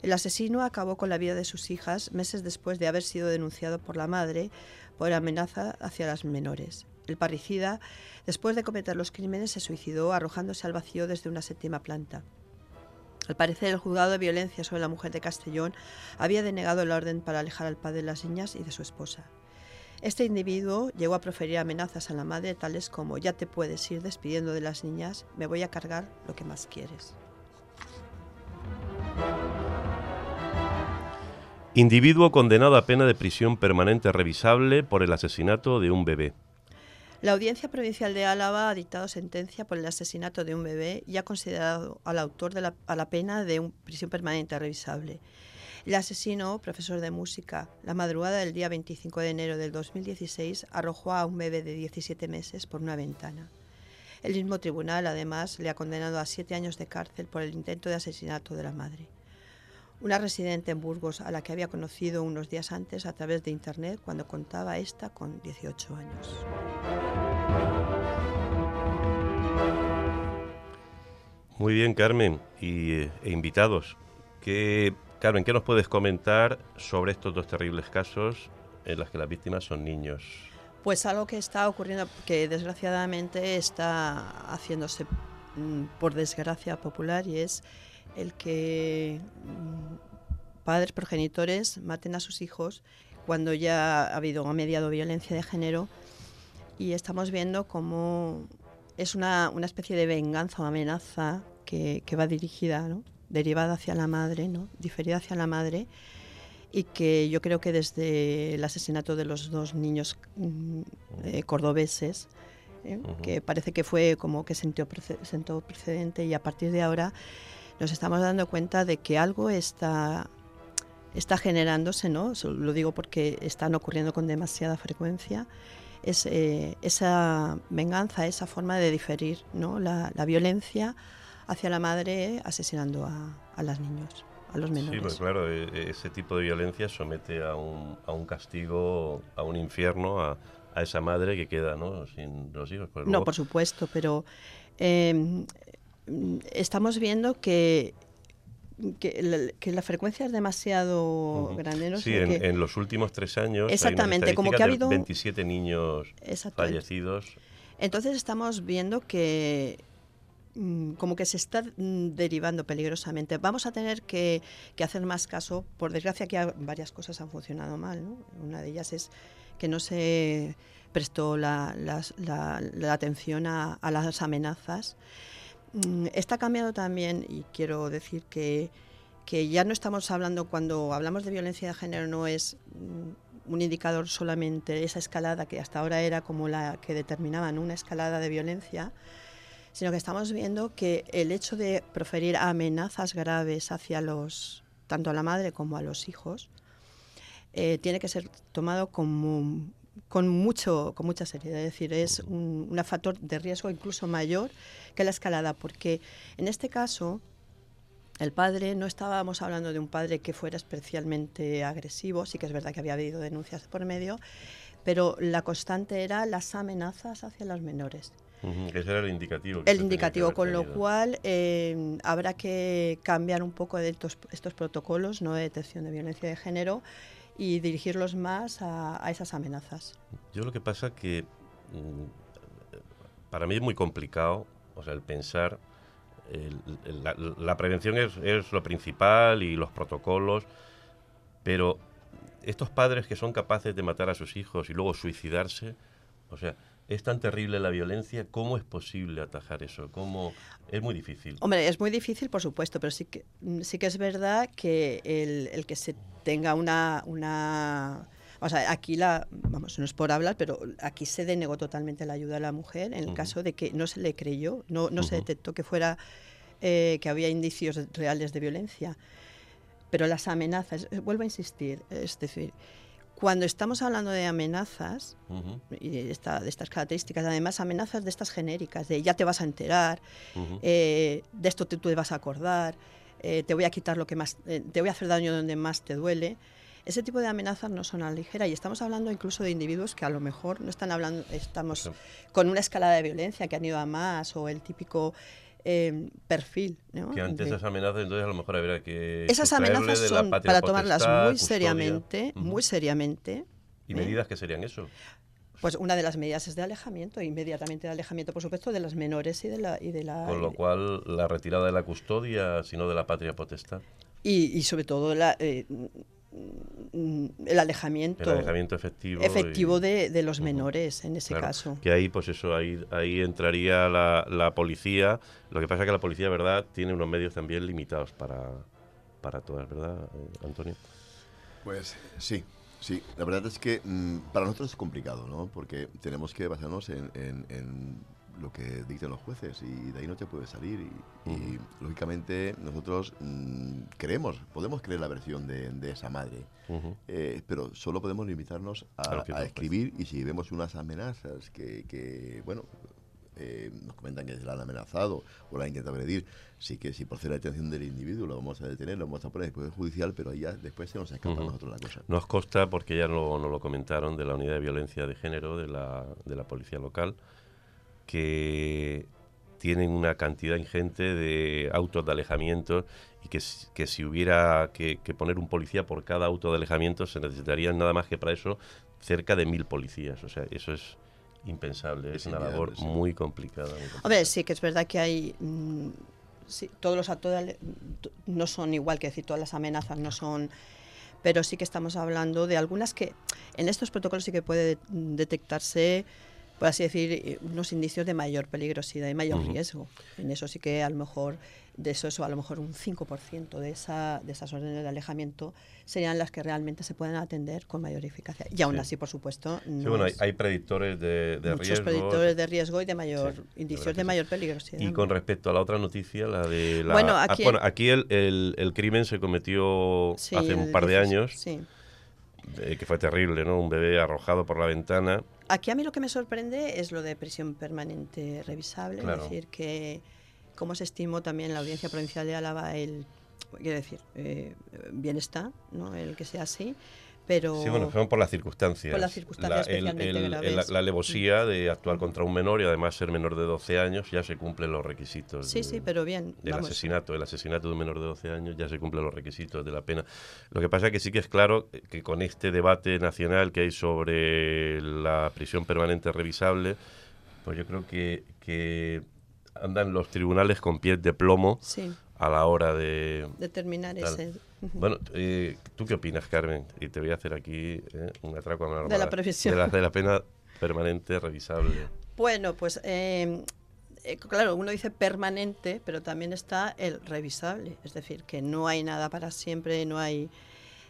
El asesino acabó con la vida de sus hijas meses después de haber sido denunciado por la madre por amenaza hacia las menores. El parricida, después de cometer los crímenes, se suicidó arrojándose al vacío desde una séptima planta. Al parecer, el juzgado de violencia sobre la mujer de Castellón había denegado la orden para alejar al padre de las niñas y de su esposa. Este individuo llegó a proferir amenazas a la madre tales como ya te puedes ir despidiendo de las niñas, me voy a cargar lo que más quieres. Individuo condenado a pena de prisión permanente revisable por el asesinato de un bebé. La Audiencia Provincial de Álava ha dictado sentencia por el asesinato de un bebé y ha considerado al autor a la pena de prisión permanente revisable. El asesino, profesor de música, la madrugada del día 25 de enero del 2016 arrojó a un bebé de 17 meses por una ventana. El mismo tribunal, además, le ha condenado a siete años de cárcel por el intento de asesinato de la madre. Una residente en Burgos a la que había conocido unos días antes a través de Internet cuando contaba esta con 18 años. Muy bien, Carmen, y, eh, e invitados. ¿Qué, Carmen, ¿qué nos puedes comentar sobre estos dos terribles casos en los que las víctimas son niños? Pues algo que está ocurriendo, que desgraciadamente está haciéndose mm, por desgracia popular y es el que mm, padres progenitores maten a sus hijos cuando ya ha habido ha mediado violencia de género y estamos viendo cómo es una, una especie de venganza o amenaza que, que va dirigida, ¿no? derivada hacia la madre, ¿no? diferida hacia la madre y que yo creo que desde el asesinato de los dos niños mm, eh, cordobeses, ¿eh? que parece que fue como que sentó, sentó precedente y a partir de ahora nos estamos dando cuenta de que algo está, está generándose, ¿no? lo digo porque están ocurriendo con demasiada frecuencia, es eh, esa venganza, esa forma de diferir ¿no? la, la violencia hacia la madre asesinando a, a los niños, a los menores. Sí, pues claro, e- ese tipo de violencia somete a un, a un castigo, a un infierno, a, a esa madre que queda ¿no? sin los hijos. Pues No, por supuesto, pero eh, estamos viendo que, que, la, que la frecuencia es demasiado Ujú. grande. ¿no? Sí, en, que- en los últimos tres años. hay una Exactamente, como que ha habido- 27 niños fallecidos. Entonces estamos viendo que mm, como que se está mm, derivando peligrosamente. Vamos a tener que, que hacer más caso. Por desgracia que varias cosas han funcionado mal. ¿no? Una de ellas es que no se prestó la, las- la- la atención a, a las amenazas. Mm, Está cambiando también, y quiero decir que, que ya no estamos hablando, cuando hablamos de violencia de género, no es mm, un indicador solamente esa escalada que hasta ahora era como la que determinaban una escalada de violencia, sino que estamos viendo que el hecho de proferir amenazas graves hacia los, tanto a la madre como a los hijos, eh, tiene que ser tomado como con mucho con mucha seriedad es decir es un, un factor de riesgo incluso mayor que la escalada porque en este caso el padre no estábamos hablando de un padre que fuera especialmente agresivo sí que es verdad que había habido denuncias por medio pero la constante era las amenazas hacia los menores Ujú, que ese era el indicativo. el indicativo, con lo cual eh, habrá que cambiar un poco de estos, estos protocolos ¿no? de detección de violencia de género y dirigirlos más a, esas amenazas. Yo lo que pasa que mm, para mí es muy complicado, o sea, el pensar, la prevención es, es lo principal y los protocolos, pero estos padres que son capaces de matar a sus hijos y luego suicidarse, o sea, es tan terrible la violencia, ¿cómo es posible atajar eso? ¿Cómo? Es muy difícil. Hombre, es muy difícil, por supuesto, pero sí que, mm, sí que es verdad que el, el que se tenga una, una... O sea, aquí la, vamos, no es por hablar, pero aquí se denegó totalmente la ayuda a la mujer en el caso de que no se le creyó, no, no se detectó que fuera, eh, que había indicios reales de violencia. Pero las amenazas, vuelvo a insistir, es decir, cuando estamos hablando de amenazas, y de, esta- de estas características, además amenazas de estas genéricas, de ya te vas a enterar, eh, de esto te, tú te vas a acordar, eh, te voy a quitar lo que más, eh, te voy a hacer daño donde más te duele. Ese tipo de amenazas no son a la ligera y estamos hablando incluso de individuos que a lo mejor no están hablando, estamos con una escalada de violencia que han ido a más o el típico eh, perfil. ¿no? Que ante de- esas amenazas, entonces a lo mejor habría que. esas amenazas son para tomarlas muy custodia. seriamente, muy seriamente. ¿Y ¿eh? medidas que serían eso? Pues una de las medidas es de alejamiento, inmediatamente de alejamiento, por supuesto, de las menores y de la... Y, de la, Con lo cual, la retirada de la custodia, sino de la patria potestad. y, y sobre todo la, eh, el alejamiento, El alejamiento efectivo. efectivo y- de, de los menores en ese Claro, caso. Que ahí, pues eso, ahí, ahí entraría la, la policía. Lo que pasa es que la policía, ¿verdad?, tiene unos medios también limitados para, para todas, ¿verdad, eh, Antonio? Pues sí, sí. La verdad es que mm, para nosotros es complicado, ¿no? Porque tenemos que basarnos en, en- en lo que dictan los jueces y de ahí no te puedes salir. Y, y, lógicamente nosotros mm, creemos, podemos creer la versión de, de esa madre, Ujú. eh, pero solo podemos limitarnos A a, escribir y si vemos unas amenazas que, que, bueno, eh, nos comentan que se la han amenazado o la han intentado agredir, sí que si procede la detención del individuo lo vamos a detener, lo vamos a poner después judicial, pero ahí ya después se nos escapa Ujú. a nosotros la cosa. Nos consta, porque ya no, lo comentaron, de la unidad de violencia de género de la, de la policía local, que tienen una cantidad ingente de autos de alejamiento y que, si- que si hubiera que, que poner un policía por cada auto de alejamiento se necesitarían nada más que para eso cerca de mil policías. O sea, eso es impensable, es, Es una labor sí. muy complicada. muy complicada. Hombre, sí que es verdad que hay... mm, sí, todos los actos no son igual, que decir, todas las amenazas no son... Pero sí que estamos hablando de algunas que en estos protocolos sí que puede detectarse, por así decir, eh, unos indicios de mayor peligrosidad y mayor riesgo. En eso sí que a lo mejor, de eso, eso a lo mejor un 5% de, esa, de esas órdenes de alejamiento serían las que realmente se pueden atender con mayor eficacia. Y aún Sí. así, por supuesto, Sí, no bueno, hay, hay predictores de, de muchos riesgo. predictores de riesgo y de mayor Sí, indicios de sí. mayor peligrosidad. Y con respecto a la otra noticia, la de la... Bueno, ah, aquí- bueno, aquí el, el- el crimen se cometió Sí, hace un par de 16, años, Sí. eh, que fue terrible, ¿no? Un bebé arrojado por la ventana. Aquí a mí lo que me sorprende es lo de prisión permanente revisable, Claro. es decir, que como se estimó también la Audiencia Provincial de Álava el, quiero decir, eh, bien está, ¿no? el que sea así, pero... Sí, bueno, son por las circunstancias. Por las circunstancias el- especialmente el- el- graves. la, la alevosía de actuar contra un menor y además ser menor de 12 años, ya se cumplen los requisitos. Sí, de- sí, pero bien, Del vamos. asesinato, el asesinato de un menor de 12 años ya se cumplen los requisitos de la pena. Lo que pasa es que sí que es claro que con este debate nacional que hay sobre la prisión permanente revisable, pues yo creo que, que andan los tribunales con pies de plomo Sí, a la hora de... determinar Tal. ese... Bueno, eh, ¿tú qué opinas, Carmen? Y te voy a hacer aquí eh, un atraco a mano De la previsión. De la, de la pena permanente revisable. Bueno, pues eh, eh, claro, uno dice permanente, pero también está el revisable, es decir, que no hay nada para siempre, no hay...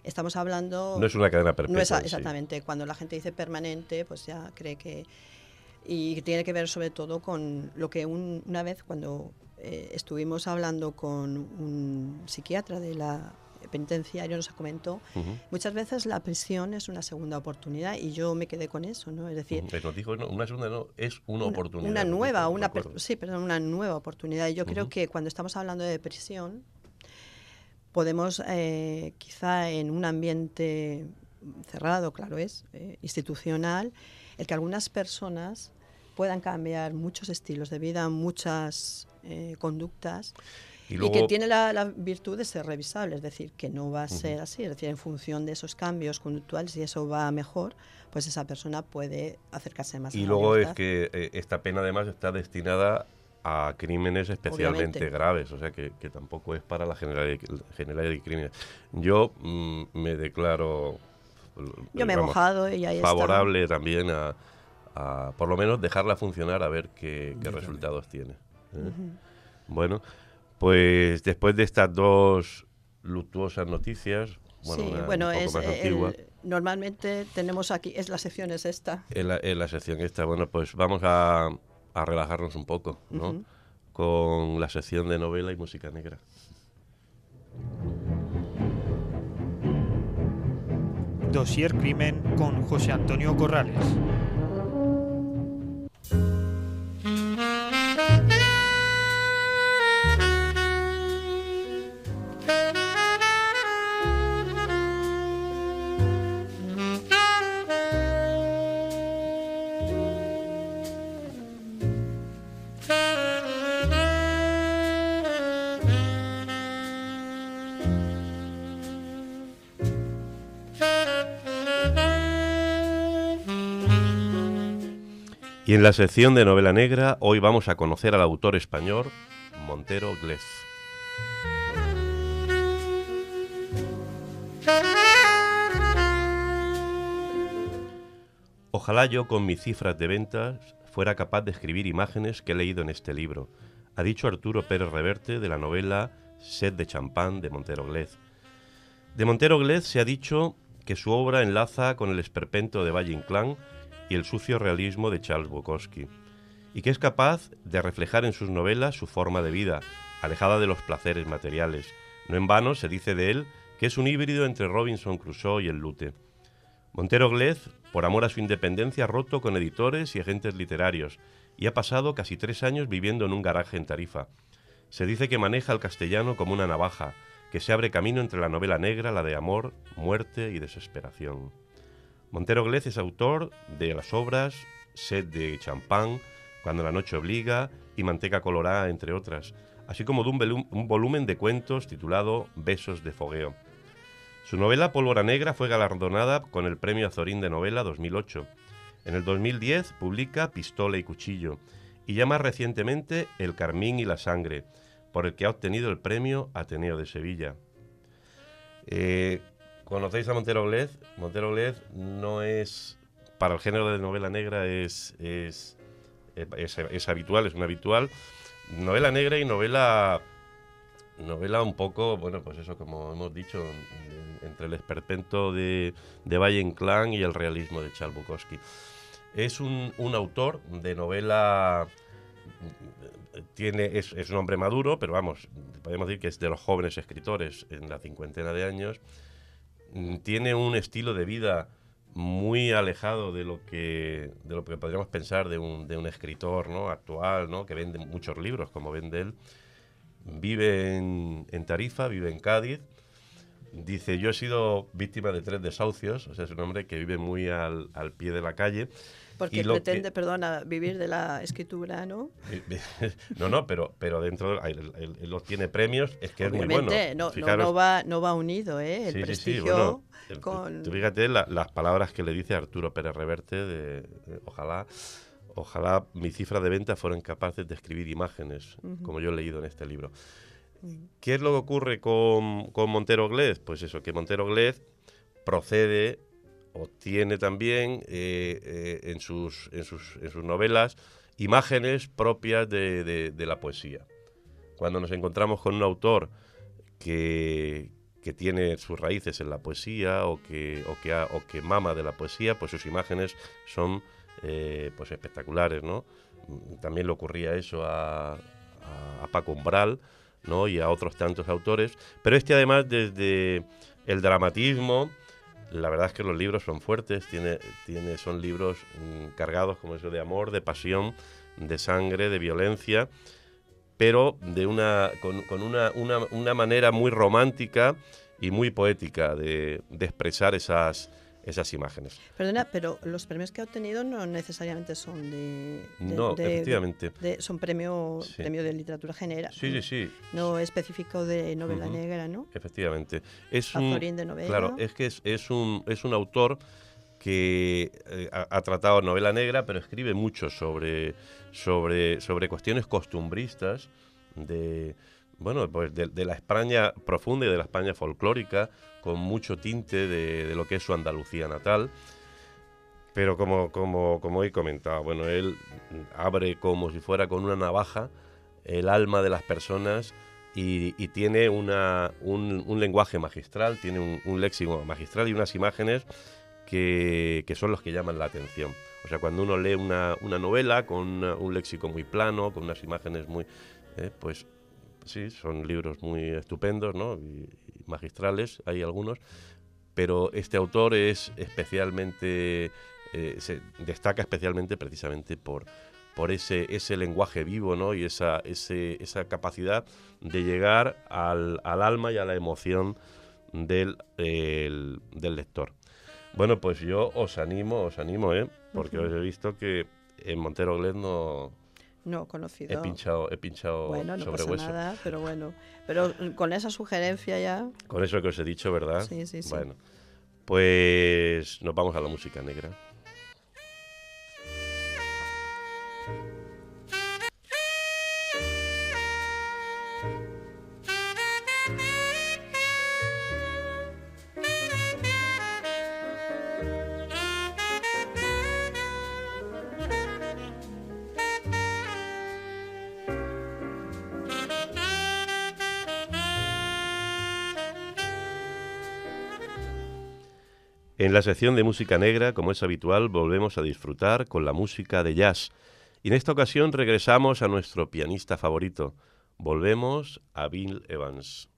Estamos hablando... No es una cadena perpetua. No es a- en sí. exactamente. Cuando la gente dice permanente, pues ya cree que. Y tiene que ver sobre todo con lo que un- una vez, cuando eh, estuvimos hablando con un psiquiatra de la penitenciaria, nos comentó, Ujú. muchas veces la prisión es una segunda oportunidad y yo me quedé con eso, ¿no? Es decir, dijo, no, una segunda no, es una, una- oportunidad. Una nueva, una, sí, perdón, una nueva oportunidad. Y yo creo que cuando estamos hablando de prisión, podemos eh, quizá en un ambiente cerrado, claro es, eh, institucional, el que algunas personas puedan cambiar muchos estilos de vida, muchas eh, conductas. Y que tiene la, la virtud de ser revisable, es decir, que no va a ser así, es decir, en función de esos cambios conductuales, si eso va mejor, pues esa persona puede acercarse más a y la luego es que eh, esta pena además está destinada a crímenes especialmente Obviamente. graves, o sea que, que tampoco es para la generalidad, de crímenes. Yo mm, me declaro Yo me he mojado y ahí está. favorable también a, a, por lo menos dejarla funcionar a ver qué, qué resultados tiene. ¿eh? Bueno, pues después de estas dos luctuosas noticias, bueno, sí, una bueno, un poco es más el- antigua, normalmente tenemos aquí, es la sección es esta. en la, en la sección esta, bueno, pues vamos a, a relajarnos un poco, ¿no? Con la sección de novela y música negra. Dossier Crimen con José Antonio Corrales. thank you Y en la sección de novela negra, hoy vamos a conocer al autor español Montero Glez. Ojalá yo con mis cifras de ventas fuera capaz de escribir imágenes que he leído en este libro, ha dicho Arturo Pérez Reverte de la novela Sed de champán de Montero Glez. De Montero Glez se ha dicho que su obra enlaza con el esperpento de Valle Inclán y el sucio realismo de Charles Bukowski, y que es capaz de reflejar en sus novelas su forma de vida, alejada de los placeres materiales. No en vano se dice de él que es un híbrido entre Robinson Crusoe y el Lute. Montero Glez, por amor a su independencia, ha roto con editores y agentes literarios y ha pasado casi tres años viviendo en un garaje en Tarifa. Se dice que maneja el castellano como una navaja, que se abre camino entre la novela negra, la de amor, muerte y desesperación. Montero Glez es autor de las obras Sed de champán, Cuando la noche obliga y Manteca colorada, entre otras, así como de un, volumen de cuentos titulado Besos de fogueo. Su novela Pólvora Negra fue galardonada con el Premio Azorín de Novela 2008. En el 2010 publica Pistola y Cuchillo y ya más recientemente El Carmín y la Sangre, por el que ha obtenido el Premio Ateneo de Sevilla. Eh, ¿Conocéis a Montero Glez? Montero Glez no es, para el género de novela negra, es, es, habitual, es un habitual. Novela negra y novela novela un poco, bueno, pues eso, como hemos dicho, en- entre el esperpento de, de Valle Inclán y el realismo de Charles. Es un, un autor de novela, tiene, es, es un hombre maduro, pero vamos, podemos decir que es de los jóvenes escritores en la cincuentena de años. Mm, Tiene un estilo de vida muy alejado de lo que de lo que podríamos pensar de un, de un escritor ¿no? actual, ¿no? que vende muchos libros, como vende él vive en, en Tarifa, vive en Cádiz. Dice, yo he sido víctima de tres desahucios, o sea, es un hombre que vive muy al, al pie de la calle. Porque lo que- pretende, perdona, vivir de la escritura, ¿no? no, no, pero, pero dentro, de- él, él- él obtiene premios, es que es muy bueno. No, no, Fijaros- no va, no va unido, ¿eh? El Sí, sí, sí, prestigio bueno, el- con... fíjate la- las palabras que le dice Arturo Pérez Reverte de, de ojalá, ojalá mi cifra de ventas fueran capaces de escribir imágenes, como yo he leído en este libro. ¿Qué es lo que ocurre con, con Montero Glez? Pues eso, que Montero Glez procede o tiene también eh, eh, en, sus, en, sus, en sus novelas imágenes propias de, de- la poesía. Cuando nos encontramos con un autor que, que tiene sus raíces en la poesía o que, o que, o que mama de la poesía, pues sus imágenes son eh, pues espectaculares, ¿no? También le ocurría eso a, a- a Paco Umbral, ¿no? Y a otros tantos autores. Pero este además desde el dramatismo, la verdad es que los libros son fuertes, tiene, tiene, son libros mm, cargados como eso de amor, de pasión, de sangre, de violencia, pero de una, con, una, una, una manera muy romántica y muy poética de, de expresar esas, esas imágenes. Perdona, pero los premios que ha obtenido no necesariamente son de... de- No, de- efectivamente. de- son premio, Sí. premio de literatura general. Sí, sí, sí. No específico de novela negra, ¿no? Efectivamente. Es un, de novela. Claro, es que es, es un, es un autor que eh, ha, ha tratado novela negra, pero escribe mucho sobre, sobre, sobre cuestiones costumbristas de, bueno, pues de, la España profunda y de la España folclórica, con mucho tinte de, lo que es su Andalucía natal. Pero como, como, como he comentado, bueno, él abre como si fuera con una navaja el alma de las personas y, tiene una, un, un lenguaje magistral, tiene un, léxico magistral y unas imágenes que, que son los que llaman la atención. O sea, cuando uno lee una, una novela con un léxico muy plano, con unas imágenes muy... eh, pues sí, son libros muy estupendos, ¿no? Y, y magistrales, hay algunos, pero este autor es especialmente... eh, se destaca especialmente precisamente por, por ese, ese lenguaje vivo, ¿no? Y esa, ese, esa capacidad de llegar al, al alma y a la emoción del, el- del lector. Bueno, pues yo os animo, os animo, ¿eh? Porque os he visto que en Montero Gled no No he conocido. pinchado, he pinchado Bueno, no sobre pasa hueso. nada, pero bueno. Pero con esa sugerencia ya. Con eso que os he dicho, ¿verdad? Sí, sí, sí. Bueno, pues nos vamos a la música negra. En la sección de música negra, como es habitual, volvemos a disfrutar con la música de jazz. Y en esta ocasión regresamos a nuestro pianista favorito. Volvemos a Bill Evans.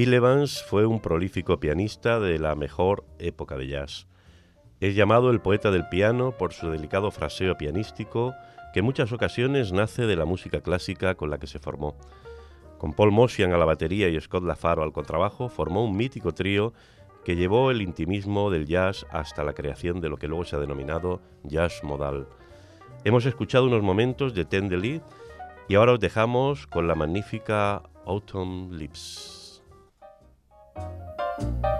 Bill Evans fue un prolífico pianista de la mejor época de jazz. Es llamado el poeta del piano por su delicado fraseo pianístico que en muchas ocasiones nace de la música clásica con la que se formó. Con Paul Motian a la batería y Scott LaFaro al contrabajo, formó un mítico trío que llevó el intimismo del jazz hasta la creación de lo que luego se ha denominado jazz modal. Hemos escuchado unos momentos de Tenderly y ahora os dejamos con la magnífica Autumn Bye.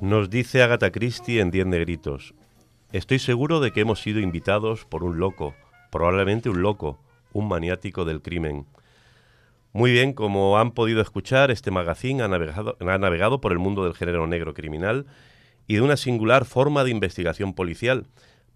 Nos dice Agatha Christie en Diez Negritos. Estoy seguro de que hemos sido invitados por un loco, probablemente un loco, un maniático del crimen. Muy bien, como han podido escuchar, este magazine ha navegado, ha navegado por el mundo del género negro criminal y de una singular forma de investigación policial.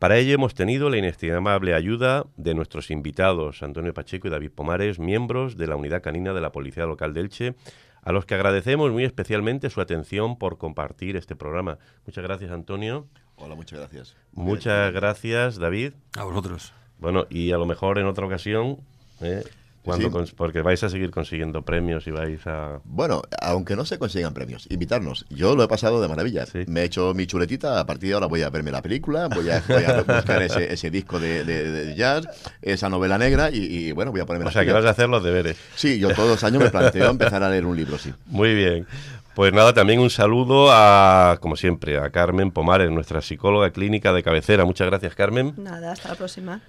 Para ello hemos tenido la inestimable ayuda de nuestros invitados, Antonio Pacheco y David Pomares, miembros de la Unidad Canina de la Policía Local de Elche, a los que agradecemos muy especialmente su atención por compartir este programa. Muchas gracias, Antonio. Hola, muchas gracias. Muchas gracias, David. A vosotros. Bueno, y a lo mejor en otra ocasión, ¿eh? Cuando Sí. cons- porque vais a seguir consiguiendo premios y vais a... Bueno, aunque no se consigan premios, invitarnos. Yo lo he pasado de maravilla. Sí. Me he hecho mi chuletita, a partir de ahora voy a verme la película, voy a, voy a buscar ese, ese disco de, de- de jazz, esa novela negra y, y, bueno, voy a ponerme O sea, que vas a hacer los deberes. Sí, yo todos los años me planteo empezar a leer un libro, sí. Muy bien. Pues nada, también un saludo a, como siempre, a Carmen Pomares, nuestra psicóloga clínica de cabecera. Muchas gracias, Carmen. Nada, hasta la próxima.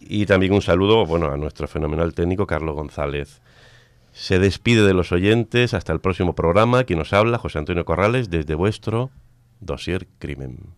Y también un saludo, bueno, a nuestro fenomenal técnico Carlos González. Se despide de los oyentes hasta el próximo programa. Quien nos habla, José Antonio Corrales, desde vuestro Dossier Crimen.